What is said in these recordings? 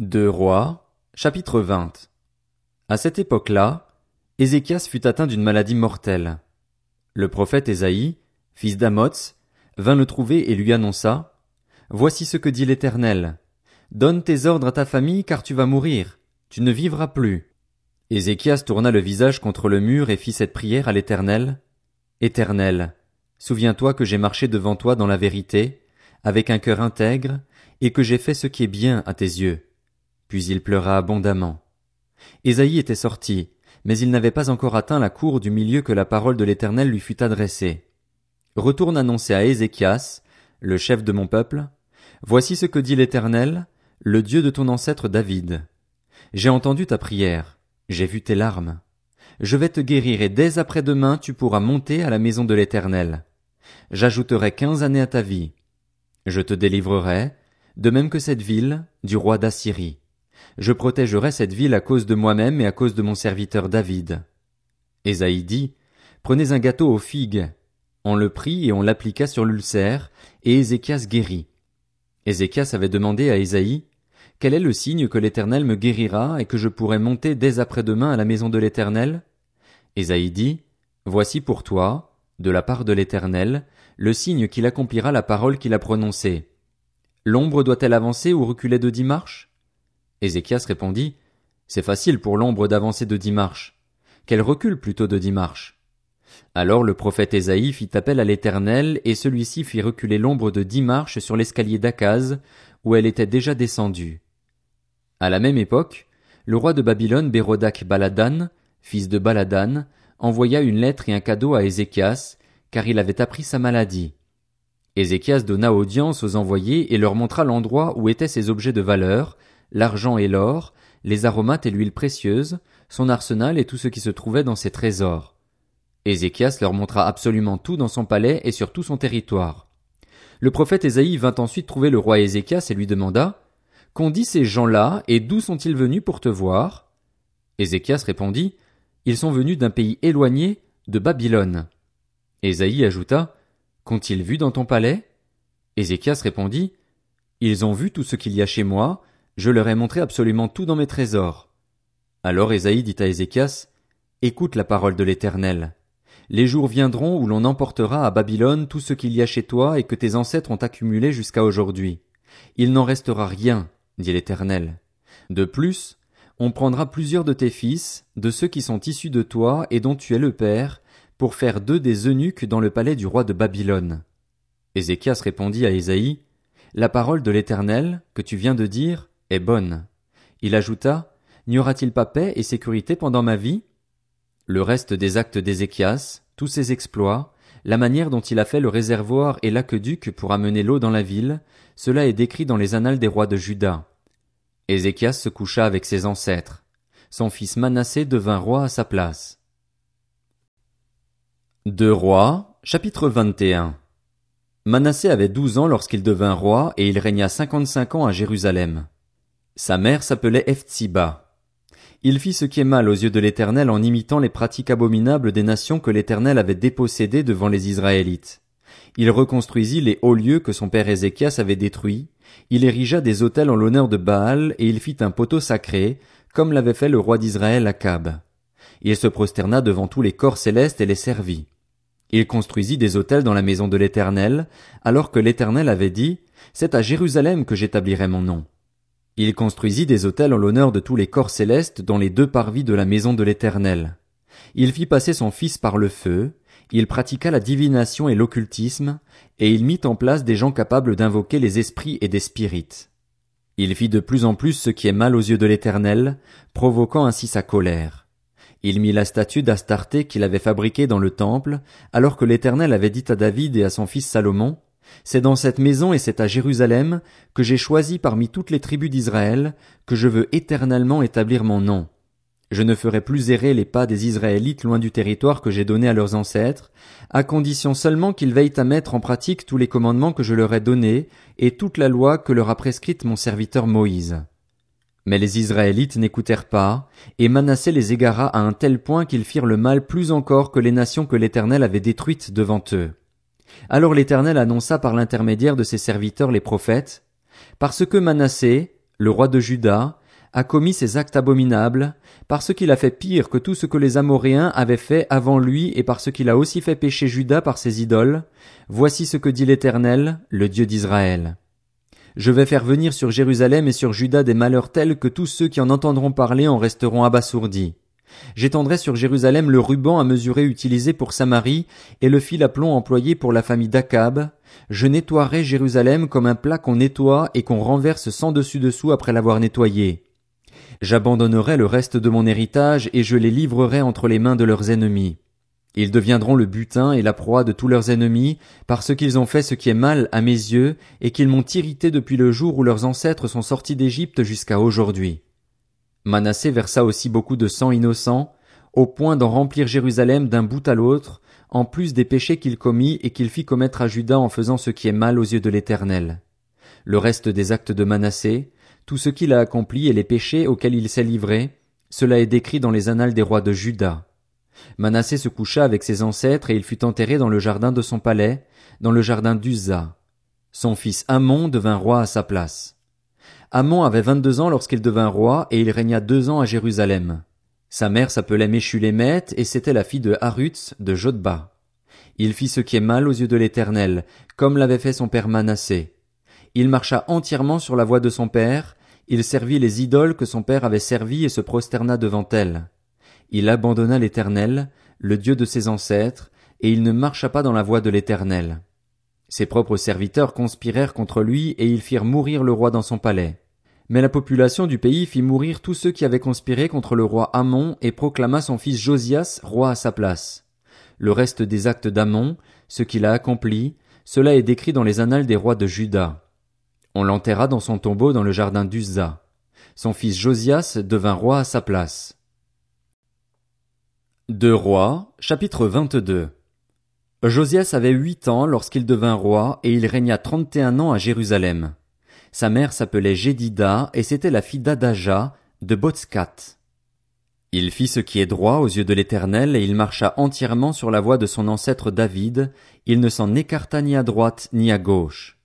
Deux Rois, chapitre 20 À cette époque-là, Ézéchias fut atteint d'une maladie mortelle. Le prophète Ésaïe, fils d'Amoz, vint le trouver et lui annonça, Voici ce que dit l'Éternel. Donne tes ordres à ta famille car tu vas mourir. Tu ne vivras plus. Ézéchias tourna le visage contre le mur et fit cette prière à l'Éternel. Éternel, souviens-toi que j'ai marché devant toi dans la vérité, avec un cœur intègre, et que j'ai fait ce qui est bien à tes yeux. Puis il pleura abondamment. Ésaïe était sorti, mais il n'avait pas encore atteint la cour du milieu que la parole de l'Éternel lui fut adressée. Retourne annoncer à Ézéchias, le chef de mon peuple, Voici ce que dit l'Éternel, le Dieu de ton ancêtre David. J'ai entendu ta prière, j'ai vu tes larmes. Je vais te guérir et dès après-demain tu pourras monter à la maison de l'Éternel. J'ajouterai quinze années à ta vie. Je te délivrerai, de même que cette ville, du roi d'Assyrie. Je protégerai cette ville à cause de moi-même et à cause de mon serviteur David. Ésaïe dit, Prenez un gâteau aux figues. On le prit et on l'appliqua sur l'ulcère, et Ézéchias guérit. Ézéchias avait demandé à Ésaïe, Quel est le signe que l'Éternel me guérira et que je pourrai monter dès après-demain à la maison de l'Éternel? Ésaïe dit, Voici pour toi, de la part de l'Éternel, le signe qu'il accomplira la parole qu'il a prononcée. L'ombre doit-elle avancer ou reculer de dix marches? Ézéchias répondit, C'est facile pour l'ombre d'avancer de dix marches. Qu'elle recule plutôt de dix marches. Alors le prophète Ésaïe fit appel à l'Éternel, et celui-ci fit reculer l'ombre de dix marches sur l'escalier d'Akaz, où elle était déjà descendue. À la même époque, le roi de Babylone Bérodac Baladan, fils de Baladan, envoya une lettre et un cadeau à Ézéchias, car il avait appris sa maladie. Ézéchias donna audience aux envoyés et leur montra l'endroit où étaient ses objets de valeur, l'argent et l'or, les aromates et l'huile précieuse, son arsenal et tout ce qui se trouvait dans ses trésors. Ézéchias leur montra absolument tout dans son palais et sur tout son territoire. Le prophète Ésaïe vint ensuite trouver le roi Ézéchias et lui demanda, Qu'ont dit ces gens-là et d'où sont-ils venus pour te voir? Ézéchias répondit, Ils sont venus d'un pays éloigné, de Babylone. Ésaïe ajouta, Qu'ont-ils vu dans ton palais? Ézéchias répondit, Ils ont vu tout ce qu'il y a chez moi, je leur ai montré absolument tout dans mes trésors. Alors Ésaïe dit à Ézéchias, Écoute la parole de l'Éternel. Les jours viendront où l'on emportera à Babylone tout ce qu'il y a chez toi et que tes ancêtres ont accumulé jusqu'à aujourd'hui. Il n'en restera rien, dit l'Éternel. De plus, on prendra plusieurs de tes fils, de ceux qui sont issus de toi et dont tu es le père, pour faire d'eux des eunuques dans le palais du roi de Babylone. Ézéchias répondit à Ésaïe, La parole de l'Éternel, que tu viens de dire, est bonne. Il ajouta, N'y aura-t-il pas paix et sécurité pendant ma vie? Le reste des actes d'Ézéchias, tous ses exploits, la manière dont il a fait le réservoir et l'aqueduc pour amener l'eau dans la ville, cela est décrit dans les annales des rois de Juda. Ézéchias se coucha avec ses ancêtres. Son fils Manassé devint roi à sa place. Deux rois, chapitre 21 Manassé avait douze ans lorsqu'il devint roi et il régna cinquante-cinq ans à Jérusalem. Sa mère s'appelait Ephtsiba. Il fit ce qui est mal aux yeux de l'Éternel en imitant les pratiques abominables des nations que l'Éternel avait dépossédées devant les Israélites. Il reconstruisit les hauts lieux que son père Ézéchias avait détruits, il érigea des autels en l'honneur de Baal et il fit un poteau sacré, comme l'avait fait le roi d'Israël Akab. Il se prosterna devant tous les corps célestes et les servit. Il construisit des autels dans la maison de l'Éternel, alors que l'Éternel avait dit, C'est à Jérusalem que j'établirai mon nom. Il construisit des autels en l'honneur de tous les corps célestes dans les deux parvis de la maison de l'Éternel. Il fit passer son fils par le feu, il pratiqua la divination et l'occultisme, et il mit en place des gens capables d'invoquer les esprits et des spirites. Il fit de plus en plus ce qui est mal aux yeux de l'Éternel, provoquant ainsi sa colère. Il mit la statue d'Astarté qu'il avait fabriquée dans le temple, alors que l'Éternel avait dit à David et à son fils Salomon, c'est dans cette maison et c'est à Jérusalem que j'ai choisi parmi toutes les tribus d'Israël que je veux éternellement établir mon nom. Je ne ferai plus errer les pas des Israélites loin du territoire que j'ai donné à leurs ancêtres, à condition seulement qu'ils veillent à mettre en pratique tous les commandements que je leur ai donnés et toute la loi que leur a prescrite mon serviteur Moïse. Mais les Israélites n'écoutèrent pas, et Manassé les égara à un tel point qu'ils firent le mal plus encore que les nations que l'Éternel avait détruites devant eux. Alors l'Éternel annonça par l'intermédiaire de ses serviteurs les prophètes, Parce que Manassé, le roi de Juda, a commis ces actes abominables, parce qu'il a fait pire que tout ce que les Amoréens avaient fait avant lui et parce qu'il a aussi fait pécher Juda par ses idoles, voici ce que dit l'Éternel, le Dieu d'Israël. Je vais faire venir sur Jérusalem et sur Juda des malheurs tels que tous ceux qui en entendront parler en resteront abasourdis. J'étendrai sur Jérusalem le ruban à mesurer utilisé pour Samarie et le fil à plomb employé pour la famille d'Akab. Je nettoierai Jérusalem comme un plat qu'on nettoie et qu'on renverse sans dessus dessous après l'avoir nettoyé. J'abandonnerai le reste de mon héritage et je les livrerai entre les mains de leurs ennemis. Ils deviendront le butin et la proie de tous leurs ennemis, parce qu'ils ont fait ce qui est mal à mes yeux, et qu'ils m'ont irrité depuis le jour où leurs ancêtres sont sortis d'Égypte jusqu'à aujourd'hui. Manassé versa aussi beaucoup de sang innocent, au point d'en remplir Jérusalem d'un bout à l'autre, en plus des péchés qu'il commit et qu'il fit commettre à Judas en faisant ce qui est mal aux yeux de l'Éternel. Le reste des actes de Manassé, tout ce qu'il a accompli et les péchés auxquels il s'est livré, cela est décrit dans les annales des rois de Juda. Manassé se coucha avec ses ancêtres et il fut enterré dans le jardin de son palais, dans le jardin d'Uza. Son fils Amon devint roi à sa place. Amon avait vingt-deux ans lorsqu'il devint roi et il régna deux ans à Jérusalem. Sa mère s'appelait Méchulémeth et c'était la fille de Harutz de Jodba. Il fit ce qui est mal aux yeux de l'Éternel, comme l'avait fait son père Manassé. Il marcha entièrement sur la voie de son père, il servit les idoles que son père avait servies et se prosterna devant elles. Il abandonna l'Éternel, le Dieu de ses ancêtres, et il ne marcha pas dans la voie de l'Éternel. Ses propres serviteurs conspirèrent contre lui et ils firent mourir le roi dans son palais. Mais la population du pays fit mourir tous ceux qui avaient conspiré contre le roi Amon et proclama son fils Josias roi à sa place. Le reste des actes d'Amon, ce qu'il a accompli, cela est décrit dans les annales des rois de Juda. On l'enterra dans son tombeau dans le jardin d'Uzza. Son fils Josias devint roi à sa place. De Rois, chapitre 22 Josias avait huit ans lorsqu'il devint roi et il régna trente et un ans à Jérusalem. Sa mère s'appelait Jédida et c'était la fille d'Adaja, de Botskat. Il fit ce qui est droit aux yeux de l'Éternel et il marcha entièrement sur la voie de son ancêtre David, il ne s'en écarta ni à droite ni à gauche.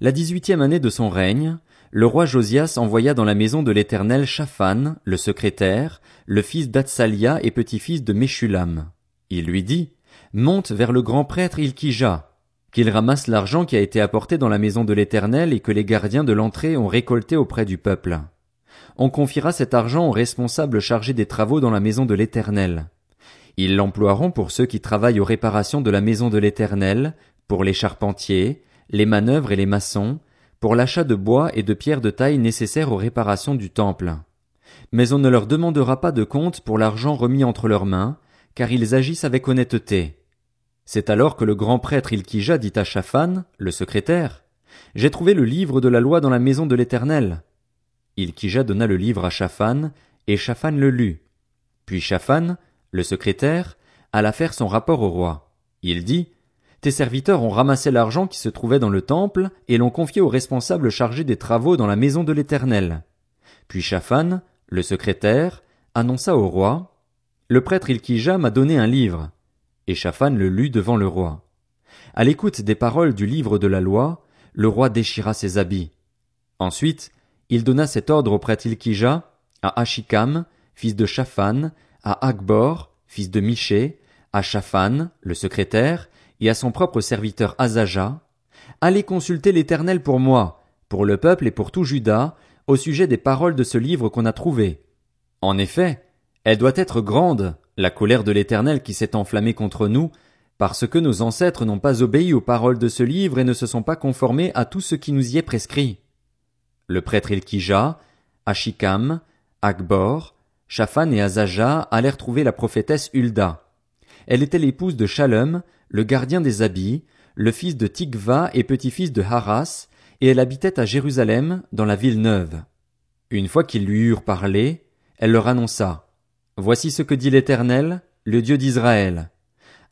La dix-huitième année de son règne, le roi Josias envoya dans la maison de l'Éternel Shaphan, le secrétaire, le fils d'Atsalia et petit-fils de Meshulam. Il lui dit, Monte vers le grand prêtre Ilkija, qu'il ramasse l'argent qui a été apporté dans la maison de l'Éternel et que les gardiens de l'entrée ont récolté auprès du peuple. On confiera cet argent aux responsables chargés des travaux dans la maison de l'Éternel. Ils l'emploieront pour ceux qui travaillent aux réparations de la maison de l'Éternel, pour les charpentiers, les manœuvres et les maçons, pour l'achat de bois et de pierres de taille nécessaires aux réparations du temple. Mais on ne leur demandera pas de compte pour l'argent remis entre leurs mains, car ils agissent avec honnêteté. C'est alors que le grand prêtre Ilkija dit à Shaphan, le secrétaire, J'ai trouvé le livre de la loi dans la maison de l'Éternel. Ilkija donna le livre à Shaphan, et Shaphan le lut. Puis Shaphan, le secrétaire, alla faire son rapport au roi. Il dit, Tes serviteurs ont ramassé l'argent qui se trouvait dans le temple, et l'ont confié aux responsables chargés des travaux dans la maison de l'Éternel. Puis Shaphan, le secrétaire, annonça au roi, Le prêtre Ilkija m'a donné un livre. Et Shaphan le lut devant le roi. À l'écoute des paroles du livre de la loi, le roi déchira ses habits. Ensuite, il donna cet ordre au prêtre Ilkija, à Ashikam, fils de Shaphan, à Akbor, fils de Miché, à Shaphan, le secrétaire, et à son propre serviteur Azaja, Allez consulter l'Éternel pour moi, pour le peuple et pour tout Juda, au sujet des paroles de ce livre qu'on a trouvé. En effet, elle doit être grande, la colère de l'Éternel qui s'est enflammée contre nous, parce que nos ancêtres n'ont pas obéi aux paroles de ce livre et ne se sont pas conformés à tout ce qui nous y est prescrit. Le prêtre Ilkija, Ashikam, Akbor, Shaphan et Azaja allèrent trouver la prophétesse Hulda. Elle était l'épouse de Shalom, le gardien des habits, le fils de Tikva et petit-fils de Haras, et elle habitait à Jérusalem, dans la ville neuve. Une fois qu'ils lui eurent parlé, elle leur annonça. Voici ce que dit l'Éternel, le Dieu d'Israël.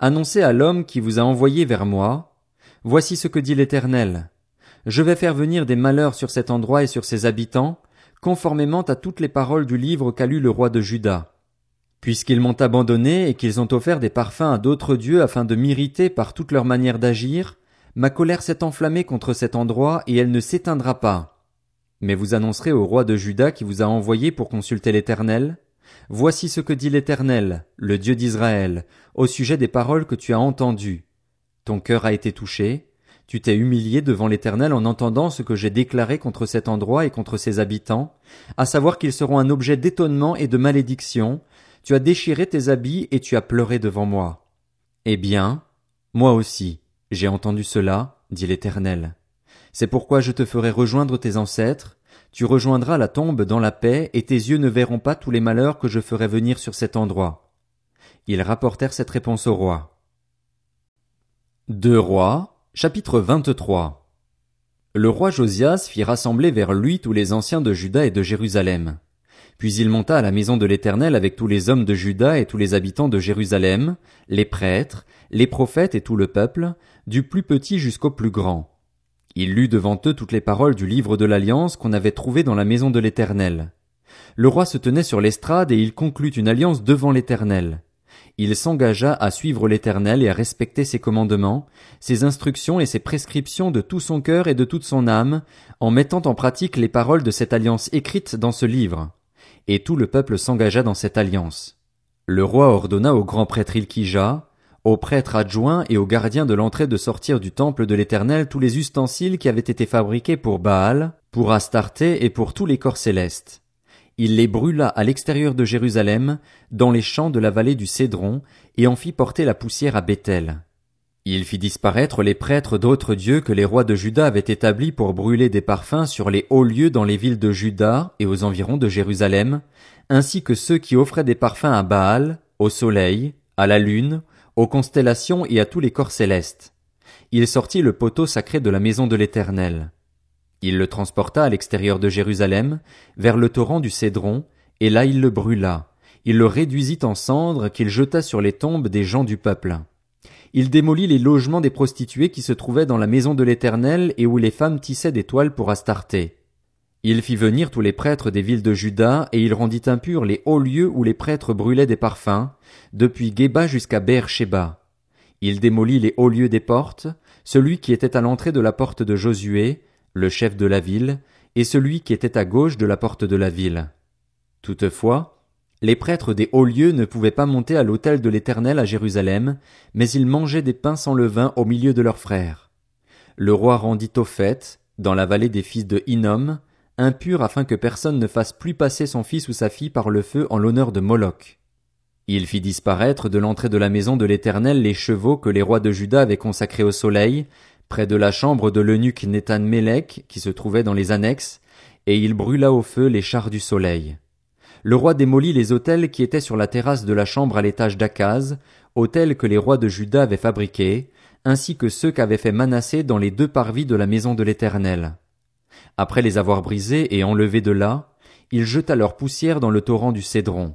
Annoncez à l'homme qui vous a envoyé vers moi. Voici ce que dit l'Éternel. Je vais faire venir des malheurs sur cet endroit et sur ses habitants, conformément à toutes les paroles du livre qu'a lu le roi de Juda. Puisqu'ils m'ont abandonné et qu'ils ont offert des parfums à d'autres dieux afin de m'irriter par toute leur manière d'agir, ma colère s'est enflammée contre cet endroit et elle ne s'éteindra pas. Mais vous annoncerez au roi de Juda qui vous a envoyé pour consulter l'Éternel. Voici ce que dit l'Éternel, le Dieu d'Israël, au sujet des paroles que tu as entendues. Ton cœur a été touché, tu t'es humilié devant l'Éternel en entendant ce que j'ai déclaré contre cet endroit et contre ses habitants, à savoir qu'ils seront un objet d'étonnement et de malédiction, tu as déchiré tes habits et tu as pleuré devant moi. Eh bien, moi aussi, j'ai entendu cela, dit l'Éternel. C'est pourquoi je te ferai rejoindre tes ancêtres, tu rejoindras la tombe dans la paix, et tes yeux ne verront pas tous les malheurs que je ferai venir sur cet endroit. Ils rapportèrent cette réponse au roi. Deux rois, chapitre 23. Le roi Josias fit rassembler vers lui tous les anciens de Juda et de Jérusalem. Puis il monta à la maison de l'Éternel avec tous les hommes de Juda et tous les habitants de Jérusalem, les prêtres, les prophètes et tout le peuple, du plus petit jusqu'au plus grand. Il lut devant eux toutes les paroles du livre de l'Alliance qu'on avait trouvé dans la maison de l'Éternel. Le roi se tenait sur l'estrade et il conclut une alliance devant l'Éternel. Il s'engagea à suivre l'Éternel et à respecter ses commandements, ses instructions et ses prescriptions de tout son cœur et de toute son âme, en mettant en pratique les paroles de cette alliance écrite dans ce livre. Et tout le peuple s'engagea dans cette alliance. Le roi ordonna au grand prêtre Ilkija, aux prêtres adjoints et aux gardiens de l'entrée de sortir du temple de l'Éternel tous les ustensiles qui avaient été fabriqués pour Baal, pour Astarté et pour tous les corps célestes. Il les brûla à l'extérieur de Jérusalem, dans les champs de la vallée du Cédron, et en fit porter la poussière à Bethel. Il fit disparaître les prêtres d'autres dieux que les rois de Juda avaient établis pour brûler des parfums sur les hauts lieux dans les villes de Juda et aux environs de Jérusalem, ainsi que ceux qui offraient des parfums à Baal, au soleil, à la lune, aux constellations et à tous les corps célestes. Il sortit le poteau sacré de la maison de l'Éternel. Il le transporta à l'extérieur de Jérusalem, vers le torrent du Cédron, et là il le brûla. Il le réduisit en cendres qu'il jeta sur les tombes des gens du peuple. Il démolit les logements des prostituées qui se trouvaient dans la maison de l'Éternel et où les femmes tissaient des toiles pour Astarté. Il fit venir tous les prêtres des villes de Juda, et il rendit impurs les hauts lieux où les prêtres brûlaient des parfums, depuis Geba jusqu'à Beer-Sheba. Il démolit les hauts lieux des portes, celui qui était à l'entrée de la porte de Josué, le chef de la ville, et celui qui était à gauche de la porte de la ville. Toutefois, les prêtres des hauts lieux ne pouvaient pas monter à l'autel de l'Éternel à Jérusalem, mais ils mangeaient des pains sans levain au milieu de leurs frères. Le roi rendit au fait, dans la vallée des fils de Hinnom, impur afin que personne ne fasse plus passer son fils ou sa fille par le feu en l'honneur de Moloch. Il fit disparaître de l'entrée de la maison de l'Éternel les chevaux que les rois de Juda avaient consacrés au soleil, près de la chambre de l'eunuque Nétan Mélec, qui se trouvait dans les annexes, et il brûla au feu les chars du soleil. Le roi démolit les autels qui étaient sur la terrasse de la chambre à l'étage d'Akaz, autels que les rois de Juda avaient fabriqués, ainsi que ceux qu'avait fait Manassé dans les deux parvis de la maison de l'Éternel. Après les avoir brisés et enlevés de là, il jeta leur poussière dans le torrent du Cédron.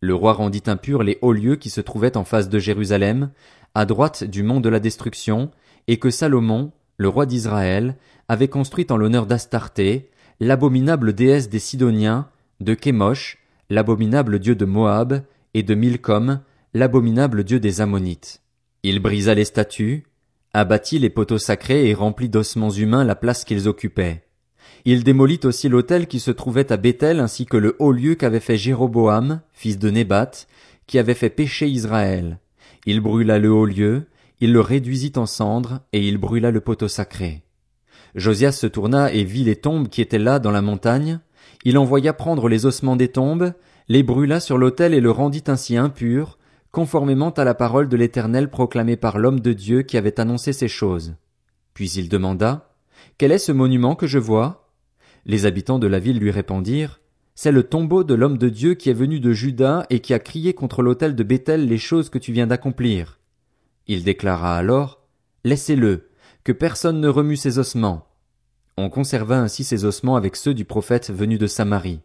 Le roi rendit impurs les hauts lieux qui se trouvaient en face de Jérusalem, à droite du mont de la destruction, et que Salomon, le roi d'Israël, avait construit en l'honneur d'Astarté, l'abominable déesse des Sidoniens, de Kémosh, l'abominable dieu de Moab, et de Milcom, l'abominable dieu des Ammonites. Il brisa les statues, abattit les poteaux sacrés et remplit d'ossements humains la place qu'ils occupaient. Il démolit aussi l'autel qui se trouvait à Bethel ainsi que le haut lieu qu'avait fait Jéroboam, fils de Nébat, qui avait fait pécher Israël. Il brûla le haut lieu, il le réduisit en cendres, et il brûla le poteau sacré. Josias se tourna et vit les tombes qui étaient là dans la montagne. Il envoya prendre les ossements des tombes, les brûla sur l'autel et le rendit ainsi impur, conformément à la parole de l'Éternel proclamée par l'homme de Dieu qui avait annoncé ces choses. Puis il demanda, Quel est ce monument que je vois? Les habitants de la ville lui répondirent, C'est le tombeau de l'homme de Dieu qui est venu de Juda et qui a crié contre l'autel de Bethel les choses que tu viens d'accomplir. Il déclara alors, Laissez-le, que personne ne remue ses ossements. On conserva ainsi ses ossements avec ceux du prophète venu de Samarie.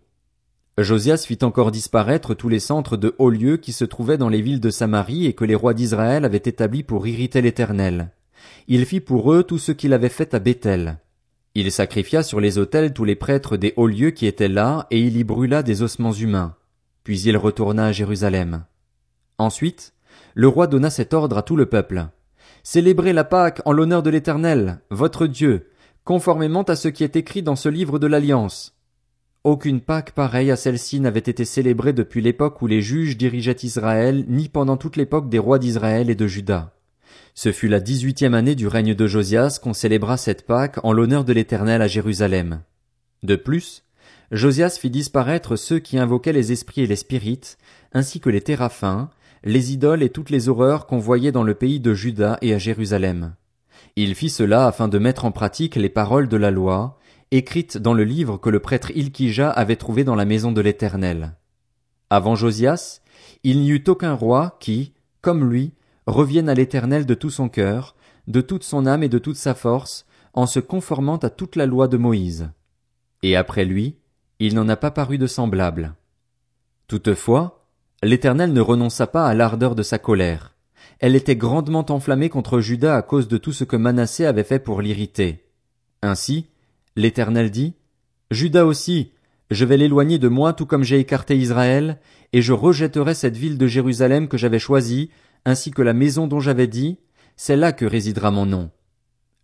Josias fit encore disparaître tous les centres de hauts lieux qui se trouvaient dans les villes de Samarie et que les rois d'Israël avaient établis pour irriter l'Éternel. Il fit pour eux tout ce qu'il avait fait à Bethel. Il sacrifia sur les autels tous les prêtres des hauts lieux qui étaient là, et il y brûla des ossements humains. Puis il retourna à Jérusalem. Ensuite, le roi donna cet ordre à tout le peuple. Célébrez la Pâque en l'honneur de l'Éternel, votre Dieu, conformément à ce qui est écrit dans ce livre de l'Alliance. Aucune Pâque pareille à celle-ci n'avait été célébrée depuis l'époque où les juges dirigeaient Israël, ni pendant toute l'époque des rois d'Israël et de Juda. Ce fut la dix-huitième année du règne de Josias qu'on célébra cette Pâque en l'honneur de l'Éternel à Jérusalem. De plus, Josias fit disparaître ceux qui invoquaient les esprits et les spirites, ainsi que les téraphins, les idoles et toutes les horreurs qu'on voyait dans le pays de Juda et à Jérusalem. Il fit cela afin de mettre en pratique les paroles de la loi, écrites dans le livre que le prêtre Ilkija avait trouvé dans la maison de l'Éternel. Avant Josias, il n'y eut aucun roi qui, comme lui, revienne à l'Éternel de tout son cœur, de toute son âme et de toute sa force, en se conformant à toute la loi de Moïse. Et après lui, il n'en a pas paru de semblable. Toutefois, l'Éternel ne renonça pas à l'ardeur de sa colère. Elle était grandement enflammée contre Judas à cause de tout ce que Manassé avait fait pour l'irriter. Ainsi, l'Éternel dit, Judas aussi, je vais l'éloigner de moi tout comme j'ai écarté Israël, et je rejetterai cette ville de Jérusalem que j'avais choisie, ainsi que la maison dont j'avais dit, c'est là que résidera mon nom.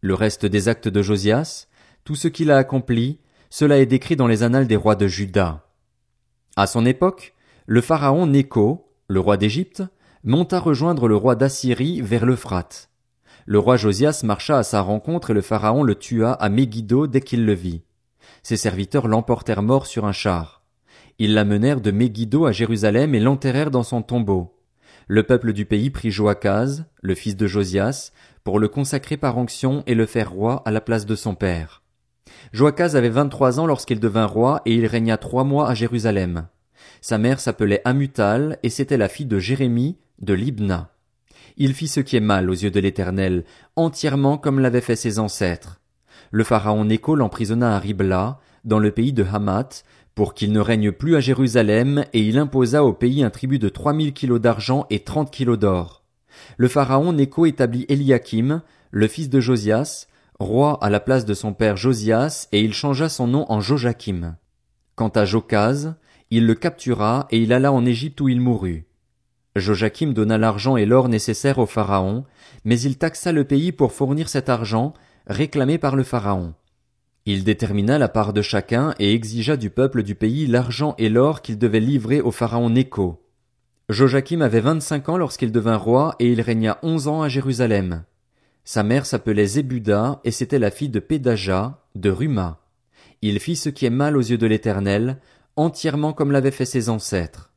Le reste des actes de Josias, tout ce qu'il a accompli, cela est décrit dans les annales des rois de Juda. À son époque, le pharaon Nécho, le roi d'Égypte, monta rejoindre le roi d'Assyrie vers l'Euphrate. Le roi Josias marcha à sa rencontre et le pharaon le tua à Megiddo dès qu'il le vit. Ses serviteurs l'emportèrent mort sur un char. Ils l'amenèrent de Megiddo à Jérusalem et l'enterrèrent dans son tombeau. Le peuple du pays prit Joachaz, le fils de Josias, pour le consacrer par onction et le faire roi à la place de son père. Joachaz avait vingt-trois ans lorsqu'il devint roi et il régna trois mois à Jérusalem. Sa mère s'appelait Amutal et c'était la fille de Jérémie de Libna. Il fit ce qui est mal aux yeux de l'Éternel, entièrement comme l'avaient fait ses ancêtres. Le pharaon Nécho l'emprisonna à Ribla, dans le pays de Hamath, pour qu'il ne règne plus à Jérusalem, et il imposa au pays un tribut de trois mille kilos d'argent et trente kilos d'or. Le pharaon Nécho établit Eliakim, le fils de Josias, roi à la place de son père Josias, et il changea son nom en Joachim. Quant à Jokaz, il le captura, et il alla en Égypte où il mourut. Joachim donna l'argent et l'or nécessaires au pharaon, mais il taxa le pays pour fournir cet argent, réclamé par le pharaon. Il détermina la part de chacun et exigea du peuple du pays l'argent et l'or qu'il devait livrer au pharaon Nécho. Joachim avait vingt-cinq ans lorsqu'il devint roi et il régna onze ans à Jérusalem. Sa mère s'appelait Zébuda et c'était la fille de Pédaja, de Ruma. Il fit ce qui est mal aux yeux de l'Éternel, entièrement comme l'avaient fait ses ancêtres.